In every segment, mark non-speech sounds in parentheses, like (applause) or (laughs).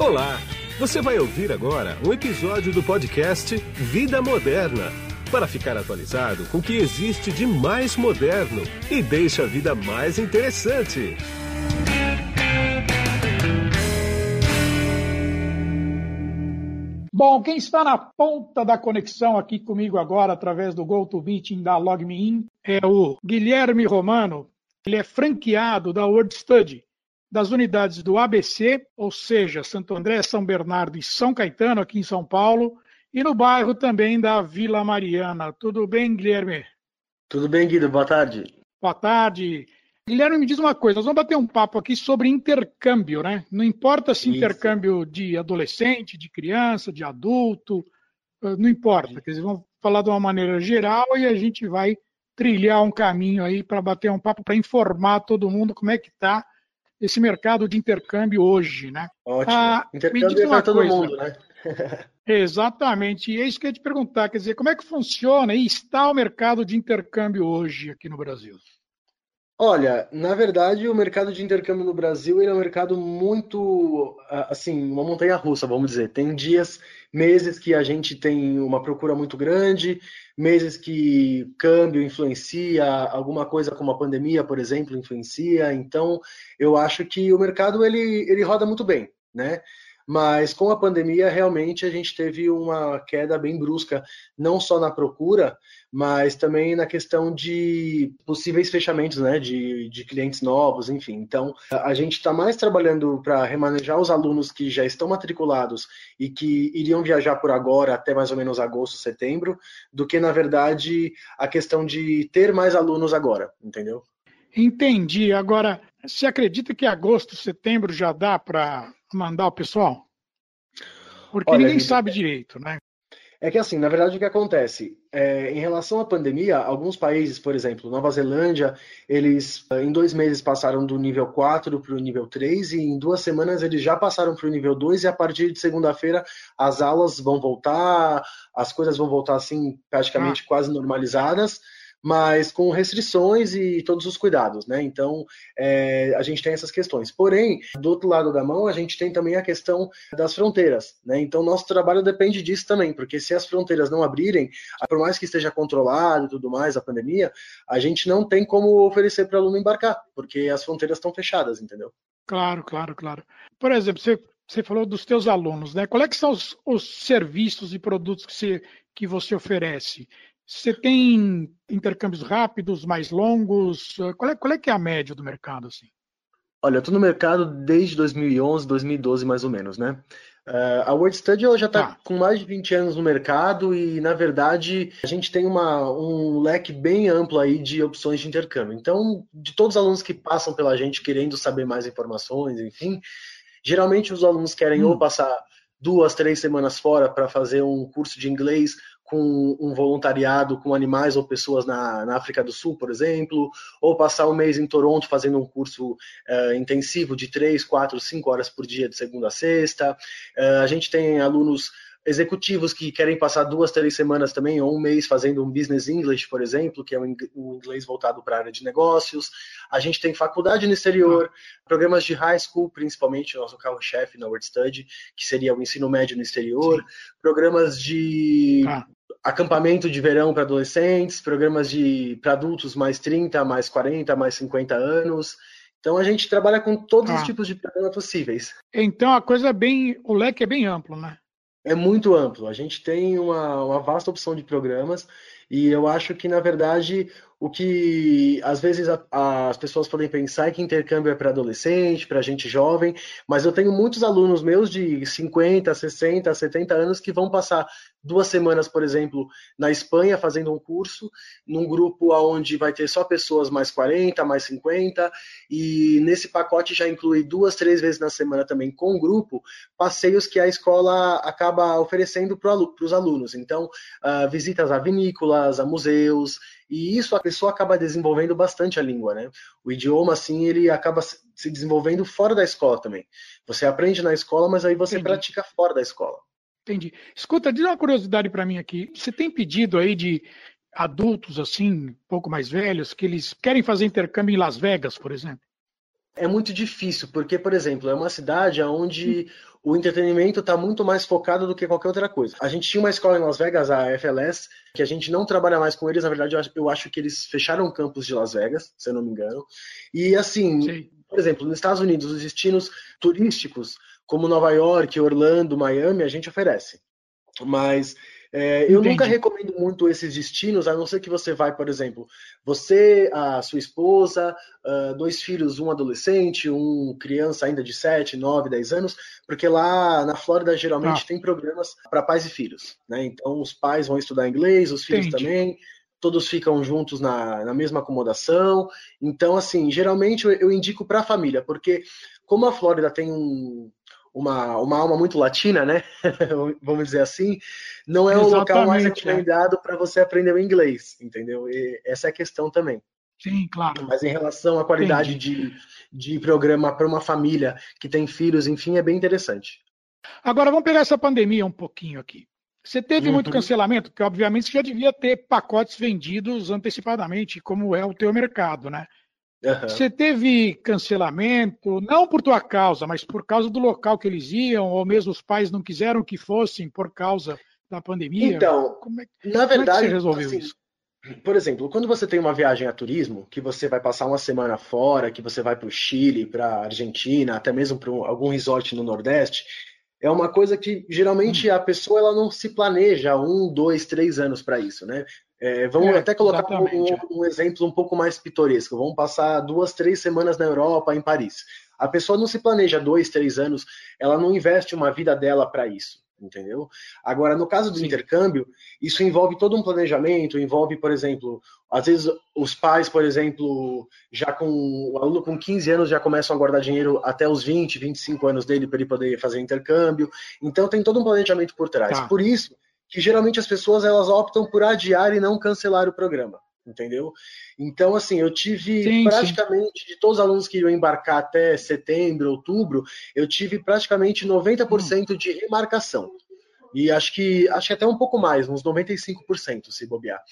Olá! Você vai ouvir agora um episódio do podcast Vida Moderna para ficar atualizado com o que existe de mais moderno e deixa a vida mais interessante. Bom, quem está na ponta da conexão aqui comigo agora, através do GoToMeeting da LogMeIn, é o Guilherme Romano. Ele é franqueado da WordStudy, das unidades do ABC, ou seja, Santo André, São Bernardo e São Caetano, aqui em São Paulo, e no bairro também da Vila Mariana. Tudo bem, Guilherme? Tudo bem, Guido. Boa tarde. Boa tarde. Guilherme, me diz uma coisa, nós vamos bater um papo aqui sobre intercâmbio, né? Não importa se Isso. intercâmbio de adolescente, de criança, de adulto, eh, não importa. Quer dizer, vamos falar de uma maneira geral e a gente vai trilhar um caminho aí para bater um papo, para informar todo mundo como é que está esse mercado de intercâmbio hoje, né? Ótimo. Ah, intercâmbio é para todo coisa. mundo, né? (laughs) Exatamente. E é isso que eu ia te perguntar, quer dizer, como é que funciona e está o mercado de intercâmbio hoje aqui no Brasil? Olha, na verdade, o mercado de intercâmbio no Brasil é um mercado muito, assim, uma montanha russa, vamos dizer. Tem dias, meses que a gente tem uma procura muito grande, meses que câmbio influencia, alguma coisa como a pandemia, por exemplo, influencia. Então, eu acho que o mercado ele, ele roda muito bem, né? Mas com a pandemia, realmente a gente teve uma queda bem brusca, não só na procura, mas também na questão de possíveis fechamentos né, de, de clientes novos, enfim. Então, a gente está mais trabalhando para remanejar os alunos que já estão matriculados e que iriam viajar por agora até mais ou menos agosto, setembro, do que, na verdade, a questão de ter mais alunos agora, entendeu? Entendi. Agora, você acredita que agosto, setembro já dá para mandar o pessoal? Porque Olha, ninguém sabe direito, né? É que assim, na verdade, o que acontece? É, em relação à pandemia, alguns países, por exemplo, Nova Zelândia, eles em dois meses passaram do nível 4 para o nível 3 e em duas semanas eles já passaram para o nível 2 e a partir de segunda-feira as aulas vão voltar, as coisas vão voltar assim praticamente ah. quase normalizadas mas com restrições e todos os cuidados, né? Então, é, a gente tem essas questões. Porém, do outro lado da mão, a gente tem também a questão das fronteiras, né? Então, nosso trabalho depende disso também, porque se as fronteiras não abrirem, por mais que esteja controlado e tudo mais, a pandemia, a gente não tem como oferecer para o aluno embarcar, porque as fronteiras estão fechadas, entendeu? Claro, claro, claro. Por exemplo, você, você falou dos teus alunos, né? Quais é são os, os serviços e produtos que você, que você oferece? Você tem intercâmbios rápidos, mais longos? Qual é, qual é que é a média do mercado? Assim? Olha, eu estou no mercado desde 2011, 2012 mais ou menos, né? Uh, a WordStudy já está ah. com mais de 20 anos no mercado e, na verdade, a gente tem uma, um leque bem amplo aí de opções de intercâmbio. Então, de todos os alunos que passam pela gente querendo saber mais informações, enfim, geralmente os alunos querem hum. ou passar duas, três semanas fora para fazer um curso de inglês com um voluntariado com animais ou pessoas na, na, África do Sul, por exemplo, ou passar um mês em Toronto fazendo um curso uh, intensivo de três, quatro, cinco horas por dia, de segunda a sexta. Uh, a gente tem alunos executivos que querem passar duas, três semanas também, ou um mês fazendo um Business English, por exemplo, que é um inglês voltado para a área de negócios. A gente tem faculdade no exterior, programas de high school, principalmente o nosso carro-chefe na WordStudy, que seria o ensino médio no exterior, Sim. programas de ah acampamento de verão para adolescentes, programas de para adultos mais 30, mais 40, mais 50 anos. Então a gente trabalha com todos ah. os tipos de programas possíveis. Então a coisa é bem, o leque é bem amplo, né? É muito amplo. A gente tem uma, uma vasta opção de programas e eu acho que, na verdade, o que às vezes a, as pessoas podem pensar é que intercâmbio é para adolescente, para gente jovem, mas eu tenho muitos alunos meus de 50, 60, 70 anos que vão passar duas semanas, por exemplo, na Espanha fazendo um curso, num grupo onde vai ter só pessoas mais 40, mais 50, e nesse pacote já inclui duas, três vezes na semana também com o grupo, passeios que a escola acaba oferecendo para os alunos. Então, uh, visitas a vinícolas, a museus, e isso pessoa acaba desenvolvendo bastante a língua, né? O idioma, assim, ele acaba se desenvolvendo fora da escola também. Você aprende na escola, mas aí você Entendi. pratica fora da escola. Entendi. Escuta, diz uma curiosidade para mim aqui. Você tem pedido aí de adultos, assim, um pouco mais velhos, que eles querem fazer intercâmbio em Las Vegas, por exemplo? É muito difícil, porque, por exemplo, é uma cidade onde o entretenimento está muito mais focado do que qualquer outra coisa. A gente tinha uma escola em Las Vegas, a FLS, que a gente não trabalha mais com eles. Na verdade, eu acho que eles fecharam o campus de Las Vegas, se eu não me engano. E assim, Sim. por exemplo, nos Estados Unidos, os destinos turísticos, como Nova York, Orlando, Miami, a gente oferece. Mas é, eu nunca recomendo muito esses destinos, a não ser que você vai, por exemplo, você, a sua esposa, uh, dois filhos, um adolescente, um criança ainda de 7, 9, 10 anos, porque lá na Flórida geralmente ah. tem programas para pais e filhos. Né? Então os pais vão estudar inglês, os filhos Entendi. também, todos ficam juntos na, na mesma acomodação. Então, assim, geralmente eu, eu indico para a família, porque como a Flórida tem um, uma, uma alma muito latina, né? (laughs) Vamos dizer assim, não é Exatamente, o local mais é. recomendado é. para você aprender o inglês, entendeu? E essa é a questão também. Sim, claro. Mas em relação à qualidade de, de programa para uma família que tem filhos, enfim, é bem interessante. Agora vamos pegar essa pandemia um pouquinho aqui. Você teve uhum. muito cancelamento, porque obviamente você já devia ter pacotes vendidos antecipadamente, como é o teu mercado, né? Uhum. Você teve cancelamento, não por tua causa, mas por causa do local que eles iam, ou mesmo os pais não quiseram que fossem por causa da pandemia? Então, é, na verdade, é você resolveu assim, isso? Por exemplo, quando você tem uma viagem a turismo, que você vai passar uma semana fora, que você vai para o Chile, para a Argentina, até mesmo para algum resort no Nordeste, é uma coisa que geralmente hum. a pessoa ela não se planeja um, dois, três anos para isso, né? É, vamos é, até colocar um, um, exemplo um pouco mais pitoresco. Vamos passar duas, três semanas na Europa, em Paris. A pessoa não se planeja dois, três anos, ela não investe uma vida dela para isso, entendeu? Agora, no caso do Sim. intercâmbio, isso envolve todo um planejamento, envolve, por exemplo, às vezes os pais, por exemplo, já com o aluno com 15 anos já começam a guardar dinheiro até os 20, 25 anos dele para ele poder fazer intercâmbio. Então tem todo um planejamento por trás. Tá. Por isso, que geralmente as pessoas elas optam por adiar e não cancelar o programa, entendeu? Então, assim, eu tive sim, praticamente, sim. de todos os alunos que iam embarcar até setembro, outubro, eu tive praticamente 90% hum. de remarcação. E acho que acho que até um pouco mais, uns 95% se bobear.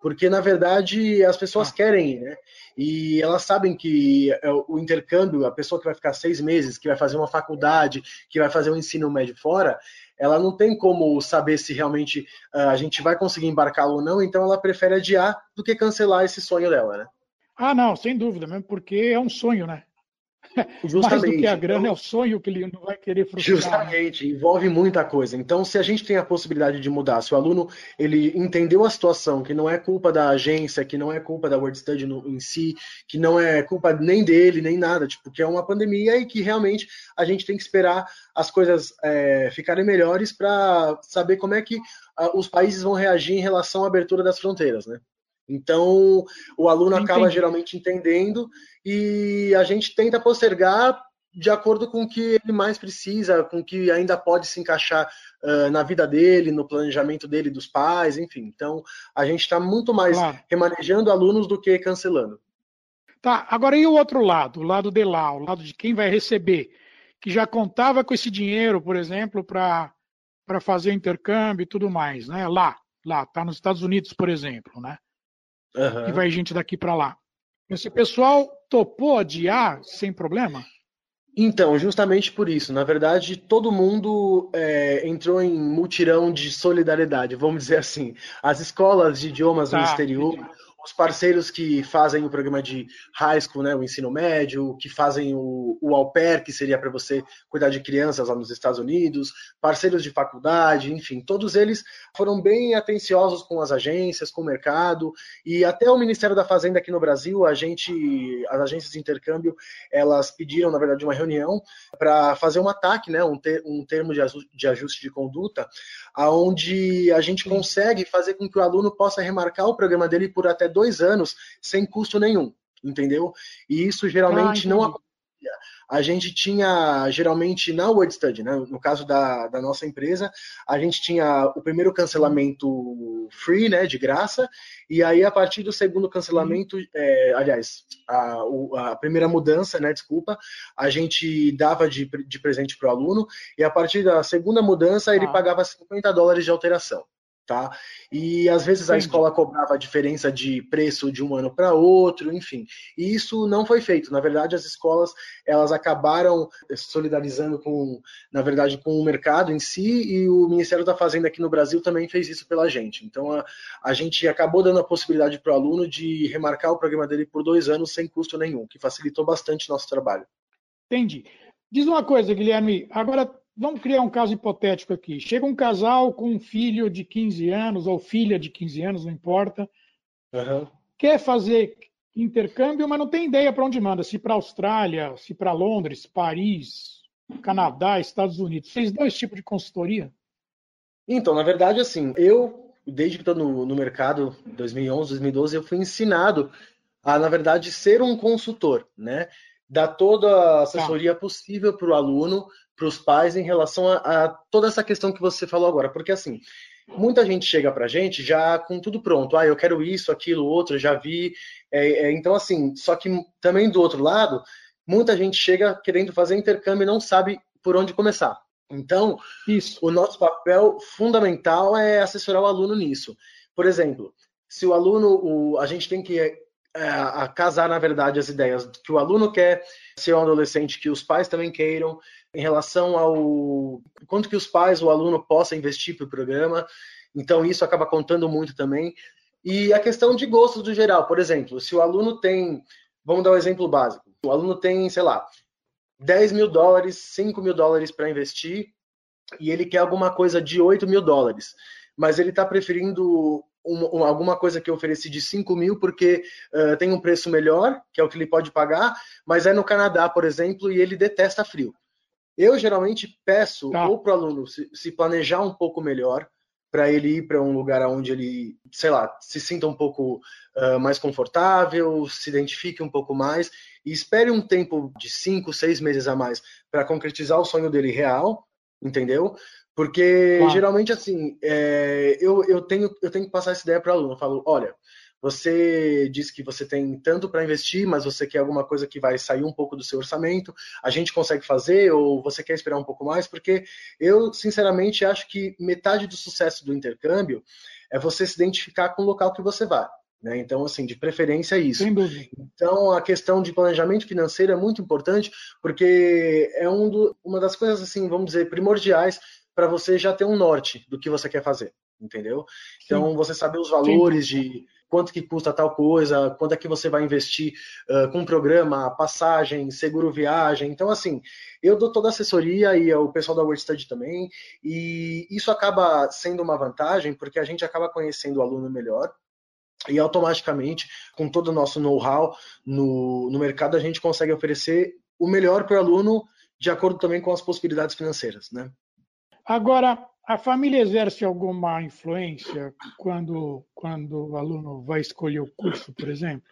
Porque, na verdade, as pessoas ah. querem ir, né? E elas sabem que é, o intercâmbio, a pessoa que vai ficar seis meses, que vai fazer uma faculdade, que vai fazer um ensino médio fora, ela não tem como saber se realmente uh, a gente vai conseguir embarcar ou não, então ela prefere adiar do que cancelar esse sonho dela, né? Ah, não, sem dúvida, mesmo porque é um sonho, né? Justamente. (laughs) Mais do que a grana então, é o sonho que ele não vai querer frustrar. Né? Justamente, envolve muita coisa. Então, se a gente tem a possibilidade de mudar, se o aluno ele entendeu a situação, que não é culpa da agência, que não é culpa da World Study no, em si, que não é culpa nem dele, nem nada, tipo, que é uma pandemia e que realmente a gente tem que esperar as coisas é, ficarem melhores para saber como é que uh, os países vão reagir em relação à abertura das fronteiras, né? Então, o aluno Entendi. acaba geralmente entendendo e a gente tenta postergar de acordo com o que ele mais precisa, com o que ainda pode se encaixar uh, na vida dele, no planejamento dele, dos pais, enfim. Então, a gente está muito mais claro. remanejando alunos do que cancelando. Tá, agora e o outro lado, o lado de lá, o lado de quem vai receber, que já contava com esse dinheiro, por exemplo, para fazer intercâmbio e tudo mais, né? Lá, lá, tá nos Estados Unidos, por exemplo, né? Uhum. que vai gente daqui para lá. Esse pessoal topou adiar sem problema? Então, justamente por isso. Na verdade, todo mundo é, entrou em mutirão de solidariedade, vamos dizer assim. As escolas de idiomas tá, no exterior, entendi os parceiros que fazem o programa de high school, né, o ensino médio, que fazem o, o au pair, que seria para você cuidar de crianças lá nos Estados Unidos, parceiros de faculdade, enfim, todos eles foram bem atenciosos com as agências, com o mercado, e até o Ministério da Fazenda aqui no Brasil, a gente, as agências de intercâmbio, elas pediram, na verdade, uma reunião para fazer um ataque, né, um, ter, um termo de ajuste, de ajuste de conduta, aonde a gente consegue fazer com que o aluno possa remarcar o programa dele por até dois anos sem custo nenhum, entendeu? E isso geralmente ah, não acontecia. A gente tinha, geralmente, na Word Study, né? no caso da, da nossa empresa, a gente tinha o primeiro cancelamento free, né, de graça, e aí a partir do segundo cancelamento, é, aliás, a, a, primeira mudança, né, desculpa, a gente dava de, de presente para o aluno, e a partir da segunda mudança ele ah. pagava 50 dólares de alteração tá? E às vezes a escola cobrava a diferença de preço de um ano para outro, enfim. E isso não foi feito. Na verdade, as escolas elas acabaram solidarizando com, na verdade, com o mercado em si e o Ministério da Fazenda aqui no Brasil também fez isso pela gente. Então a, a gente acabou dando a possibilidade para o aluno de remarcar o programa dele por dois anos sem custo nenhum, que facilitou bastante nosso trabalho. Entendi. Diz uma coisa, Guilherme. Agora vamos criar um caso hipotético aqui. Chega um casal com um filho de 15 anos, ou filha de 15 anos, não importa. Uhum. Quer fazer intercâmbio, mas não tem ideia para onde manda. Se para Austrália, se para Londres, Paris, Canadá, Estados Unidos. Vocês dão esse tipo de consultoria? Então, na verdade, assim, eu, desde que estou no, no mercado, 2011, 2012, eu fui ensinado a, na verdade, ser um consultor, né? Dar toda a assessoria tá. possível para o aluno para os pais em relação a, a, toda essa questão que você falou agora. Porque, assim, muita gente chega para a gente já com tudo pronto. Ah, eu quero isso, aquilo, outro, já vi. É, é, então, assim, só que também do outro lado, muita gente chega querendo fazer intercâmbio e não sabe por onde começar. Então, isso. o nosso papel fundamental é assessorar o aluno nisso. Por exemplo, se o aluno, o, a gente tem que é, casar, na verdade, as ideias que o aluno quer ser um adolescente que os pais também queiram, em relação ao quanto que os pais, o aluno possa investir para o programa. Então, isso acaba contando muito também. E a questão de gostos do geral, por exemplo, se o aluno tem, vamos dar um exemplo básico, o aluno tem, sei lá, 10 mil dólares, 5 mil dólares para investir e ele quer alguma coisa de 8 mil dólares, mas ele está preferindo um, um, alguma coisa que eu ofereci de 5 mil porque uh, tem um preço melhor, que é o que ele pode pagar, mas é no Canadá, por exemplo, e ele detesta frio. Eu geralmente peço tá. ou para o aluno se, se, planejar um pouco melhor, para ele ir para um lugar onde ele, sei lá, se sinta um pouco uh, mais confortável, se identifique um pouco mais e espere um tempo de cinco, seis meses a mais para concretizar o sonho dele real, entendeu? Porque claro. geralmente assim, é, eu, eu, tenho, eu tenho que passar essa ideia para o aluno. Eu falo, olha, você diz que você tem tanto para investir, mas você quer alguma coisa que vai sair um pouco do seu orçamento. A gente consegue fazer ou você quer esperar um pouco mais? Porque eu, sinceramente, acho que metade do sucesso do intercâmbio é você se identificar com o local que você vai. Né? Então, assim, de preferência é isso. Então, a questão de planejamento financeiro é muito importante, porque é um do, uma das coisas, assim, vamos dizer, primordiais para você já ter um norte do que você quer fazer, entendeu? Então, Sim. você saber os valores Sim. de quanto que custa tal coisa, quanto é que você vai investir uh, com programa, passagem, seguro viagem. Então, assim, eu dou toda a assessoria e o pessoal da WordStudy também, e isso acaba sendo uma vantagem, porque a gente acaba conhecendo o aluno melhor, e automaticamente, com todo o nosso know-how no, no mercado, a gente consegue oferecer o melhor para o aluno, de acordo também com as possibilidades financeiras, né? Agora, a família exerce alguma influência quando, quando o aluno vai escolher o curso, por exemplo?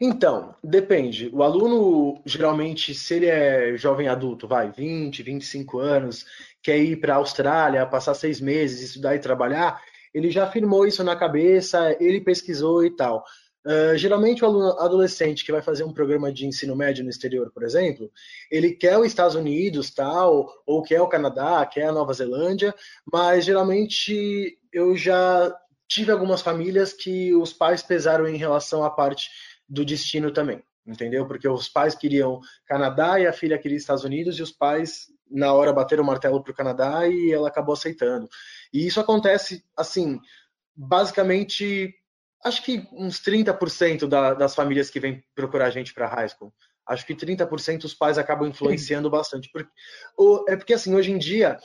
Então, depende. O aluno, geralmente, se ele é jovem adulto, vai, 20, 25 anos, quer ir para a Austrália, passar seis meses, estudar e trabalhar, ele já afirmou isso na cabeça, ele pesquisou e tal. Uh, geralmente o aluno adolescente que vai fazer um programa de ensino médio no exterior, por exemplo, ele quer os Estados Unidos, tal, ou quer o Canadá, quer a Nova Zelândia, mas geralmente eu já tive algumas famílias que os pais pesaram em relação à parte do destino também, entendeu? Porque os pais queriam Canadá e a filha queria Estados Unidos e os pais na hora bateram o martelo para o Canadá e ela acabou aceitando. E isso acontece assim, basicamente acho que uns 30% da, das famílias que vêm procurar a gente para high school. Acho que 30% os pais acabam influenciando bastante. Porque, o, é porque, assim, hoje em dia,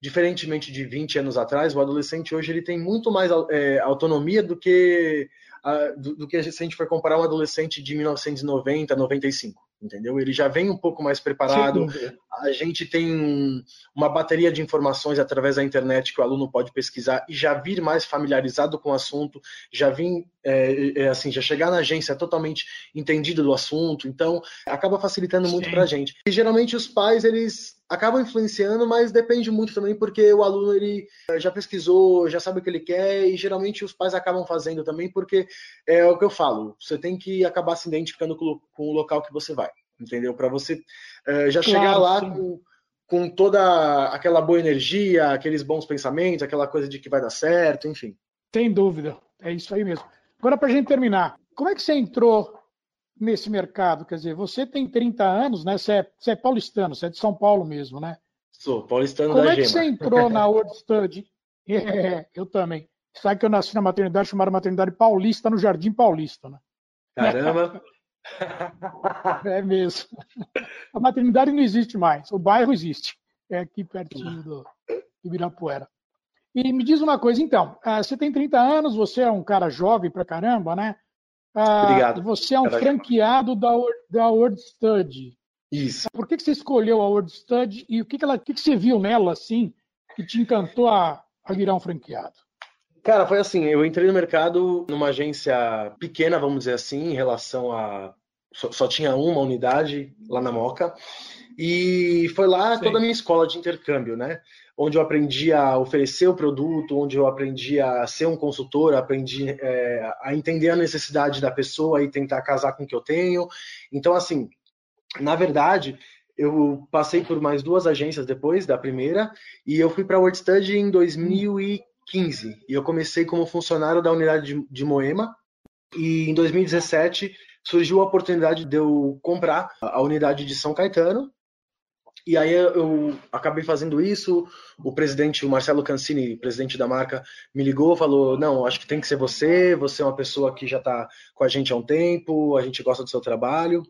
diferentemente de 20 anos atrás, o adolescente hoje ele tem muito mais é, autonomia do que, a, do, do, que se a gente for comparar um adolescente de 1990, 95 entendeu? Ele já vem um pouco mais preparado. A gente tem uma bateria de informações através da internet que o aluno pode pesquisar e já vir mais familiarizado com o assunto, já vir é, é, assim, já chegar na agência totalmente entendido do assunto. Então, acaba facilitando muito para a gente. E geralmente os pais eles acabam influenciando, mas depende muito também porque o aluno ele eh, já pesquisou, já sabe o que ele quer e geralmente os pais acabam fazendo também porque é o que eu falo, você tem que acabar se identificando com, o local que você vai, entendeu? Para você uh, já claro, chegar lá com, com toda aquela boa energia, aqueles bons pensamentos, aquela coisa de que vai dar certo, enfim. Sem dúvida, é isso aí mesmo. Agora, para gente terminar, como é que você entrou nesse mercado? Quer dizer, você tem 30 anos, né? Você é, você é paulistano, você é de São Paulo mesmo, né? Sou, paulistano como da Como é que você entrou na World Study? (laughs) É, eu também. Sabe que eu nasci na maternidade chamada Maternidade Paulista, no Jardim Paulista, né? Caramba! (laughs) é mesmo. A maternidade não existe mais, o bairro existe. É aqui pertinho do, Ibirapuera. E me diz uma coisa, então, uh, você tem 30 anos, você é um cara jovem pra caramba, né? Uh, Obrigado. Você é um cara franqueado da, da World Study. Isso. Por que, que você escolheu a World Study e o que, que, ela, o que, que você viu nela, assim, que te encantou a, a virar um franqueado? Cara, foi assim, eu entrei no mercado numa agência pequena, vamos dizer assim, em relação a... Só, só tinha uma unidade lá na Moca. E foi lá Sim. toda a minha escola de intercâmbio, né? Onde eu aprendi a oferecer o produto, onde eu aprendi a ser um consultor, aprendi é, a entender a necessidade da pessoa e tentar casar com o que eu tenho. Então, assim, na verdade, eu passei por mais duas agências depois da primeira e eu fui para a WordStudy em 2015 e eu comecei como funcionário da unidade de, de Moema. E em 2017 surgiu a oportunidade de eu comprar a unidade de São Caetano e aí eu acabei fazendo isso. O presidente, o Marcelo Cancini, presidente da marca, me ligou, falou: "Não, acho que tem que ser você. Você é uma pessoa que já está com a gente há um tempo. A gente gosta do seu trabalho."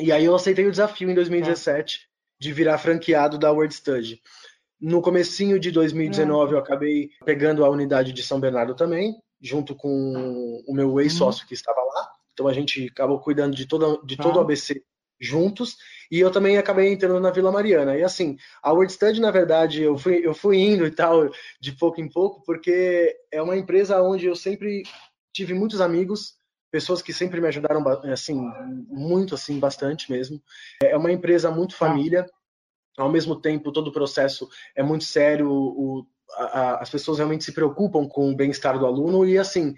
E aí eu aceitei o desafio em 2017 é. de virar franqueado da Word Study. No comecinho de 2019 é. eu acabei pegando a unidade de São Bernardo também, junto com o meu ex-sócio uhum. que estava lá. Então a gente acabou cuidando de, toda, de todo o ABC juntos. E eu também acabei entrando na Vila Mariana. E assim, a WordStudy, na verdade, eu fui, eu fui indo e tal, de pouco em pouco, porque é uma empresa onde eu sempre tive muitos amigos, pessoas que sempre me ajudaram, assim, muito, assim, bastante mesmo. É uma empresa muito tá. família. Ao mesmo tempo, todo o processo é muito sério, o, a, as pessoas realmente se preocupam com o bem-estar do aluno e assim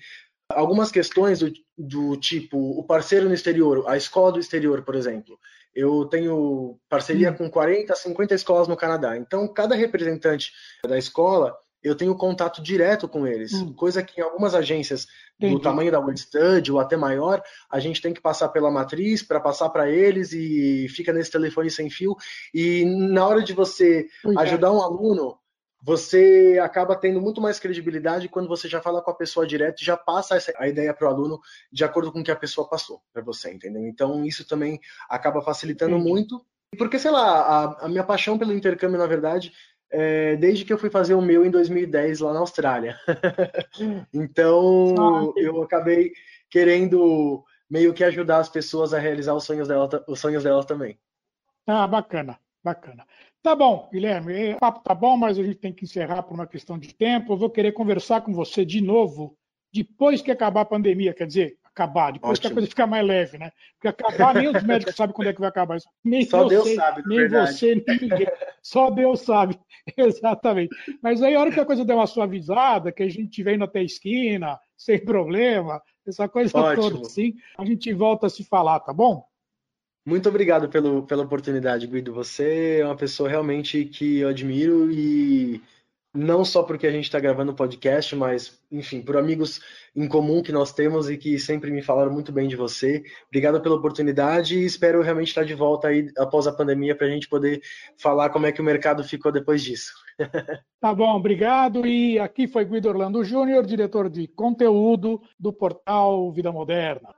algumas questões do, do, tipo o parceiro no exterior, a escola do exterior, por exemplo. Eu tenho parceria hum. com 40, 50 escolas no Canadá. Então, cada representante da escola, eu tenho contato direto com eles. Hum. Coisa que em algumas agências Entendi. do tamanho da World Study ou até maior, a gente tem que passar pela matriz para passar para eles e fica nesse telefone sem fio. E na hora de você é. ajudar um aluno, você acaba tendo muito mais credibilidade quando você já fala com a pessoa direto e já passa essa, a ideia para o aluno de acordo com o que a pessoa passou para você, entendeu? Então isso também acaba facilitando muito. Porque, sei lá, a, a, minha paixão pelo intercâmbio, na verdade, é desde que eu fui fazer o meu em 2010 lá na Austrália. (laughs) então eu acabei querendo meio que ajudar as pessoas a realizar os sonhos delas, os sonhos delas também. Ah, bacana, bacana. Tá bom, Guilherme, o papo tá bom, mas a gente tem que encerrar por uma questão de tempo. Eu vou querer conversar com você de novo depois que acabar a pandemia, quer dizer, acabar, depois Ótimo. que a coisa ficar mais leve, né? Porque acabar, nem os médicos sabem quando é que vai acabar. Nem Só você, Deus sabe, nem verdade. você, nem ninguém. Só Deus sabe, (laughs) exatamente. Mas aí, a hora que a coisa der uma suavizada, que a gente indo até a esquina, sem problema, essa coisa Ótimo. toda assim, a gente volta a se falar, tá bom? Muito obrigado pelo, pela oportunidade, Guido. Você é uma pessoa realmente que eu admiro e não só porque a gente está gravando o podcast, mas, enfim, por amigos em comum que nós temos e que sempre me falaram muito bem de você. Obrigado pela oportunidade e espero realmente estar de volta aí após a pandemia para a gente poder falar como é que o mercado ficou depois disso. (laughs) Tá bom, obrigado. E aqui foi Guido Orlando Júnior, diretor de conteúdo do portal Vida Moderna.